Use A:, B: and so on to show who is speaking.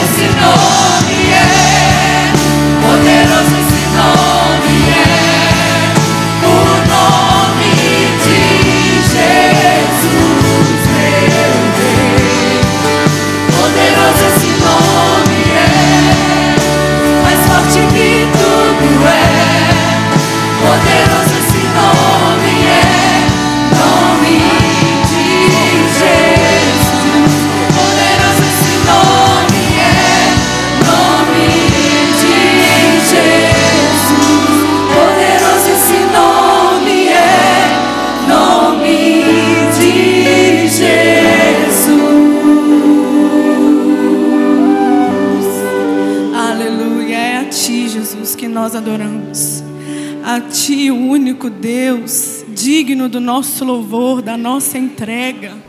A: precious in all the air. Nós adoramos. A Ti, o único Deus, digno do nosso louvor, da nossa entrega.